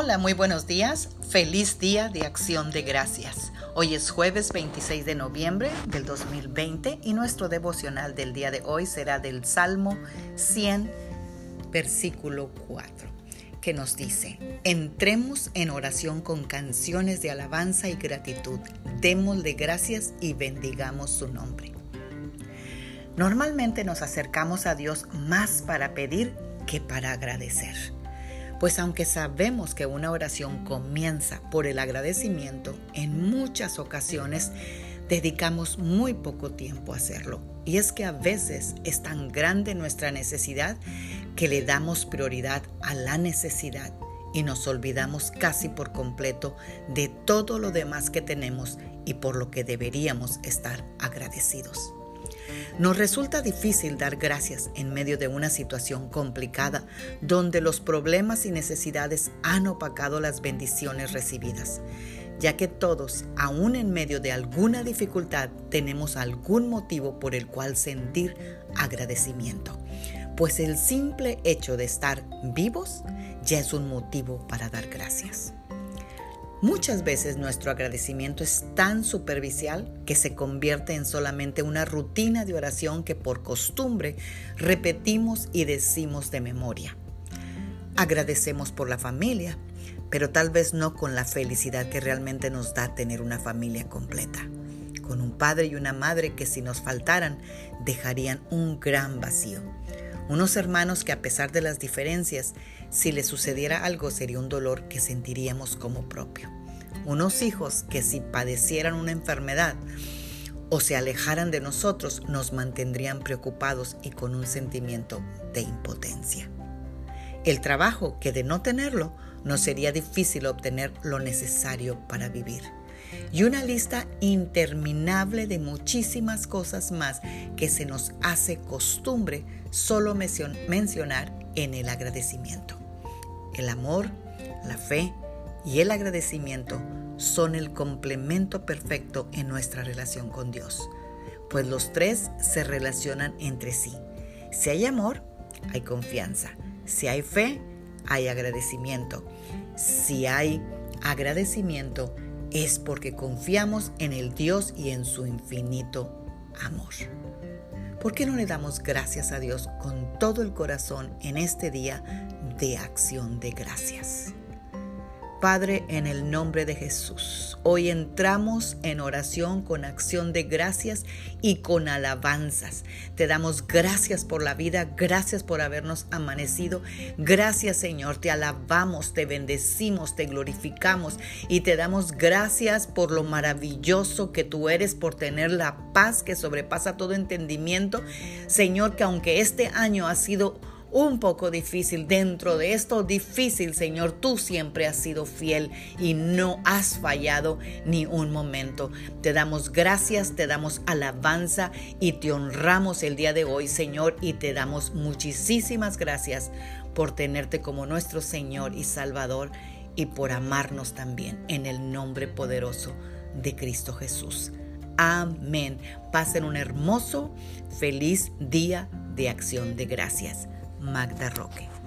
Hola, muy buenos días. Feliz día de acción de gracias. Hoy es jueves 26 de noviembre del 2020 y nuestro devocional del día de hoy será del Salmo 100, versículo 4, que nos dice, entremos en oración con canciones de alabanza y gratitud, démosle gracias y bendigamos su nombre. Normalmente nos acercamos a Dios más para pedir que para agradecer. Pues aunque sabemos que una oración comienza por el agradecimiento, en muchas ocasiones dedicamos muy poco tiempo a hacerlo. Y es que a veces es tan grande nuestra necesidad que le damos prioridad a la necesidad y nos olvidamos casi por completo de todo lo demás que tenemos y por lo que deberíamos estar agradecidos. Nos resulta difícil dar gracias en medio de una situación complicada donde los problemas y necesidades han opacado las bendiciones recibidas, ya que todos, aún en medio de alguna dificultad, tenemos algún motivo por el cual sentir agradecimiento, pues el simple hecho de estar vivos ya es un motivo para dar gracias. Muchas veces nuestro agradecimiento es tan superficial que se convierte en solamente una rutina de oración que por costumbre repetimos y decimos de memoria. Agradecemos por la familia, pero tal vez no con la felicidad que realmente nos da tener una familia completa, con un padre y una madre que si nos faltaran dejarían un gran vacío unos hermanos que a pesar de las diferencias, si les sucediera algo sería un dolor que sentiríamos como propio. Unos hijos que si padecieran una enfermedad o se alejaran de nosotros nos mantendrían preocupados y con un sentimiento de impotencia. El trabajo que de no tenerlo nos sería difícil obtener lo necesario para vivir y una lista interminable de muchísimas cosas más que se nos hace costumbre solo mencionar en el agradecimiento. El amor, la fe y el agradecimiento son el complemento perfecto en nuestra relación con Dios, pues los tres se relacionan entre sí. Si hay amor, hay confianza. Si hay fe, hay agradecimiento. Si hay agradecimiento, es porque confiamos en el Dios y en su infinito amor. ¿Por qué no le damos gracias a Dios con todo el corazón en este día de acción de gracias? Padre, en el nombre de Jesús, hoy entramos en oración con acción de gracias y con alabanzas. Te damos gracias por la vida, gracias por habernos amanecido. Gracias Señor, te alabamos, te bendecimos, te glorificamos y te damos gracias por lo maravilloso que tú eres, por tener la paz que sobrepasa todo entendimiento. Señor, que aunque este año ha sido un poco difícil. Dentro de esto difícil, Señor, tú siempre has sido fiel y no has fallado ni un momento. Te damos gracias, te damos alabanza y te honramos el día de hoy, Señor, y te damos muchísimas gracias por tenerte como nuestro Señor y Salvador y por amarnos también en el nombre poderoso de Cristo Jesús. Amén. Pasen un hermoso, feliz día de acción de gracias. Magda Roque.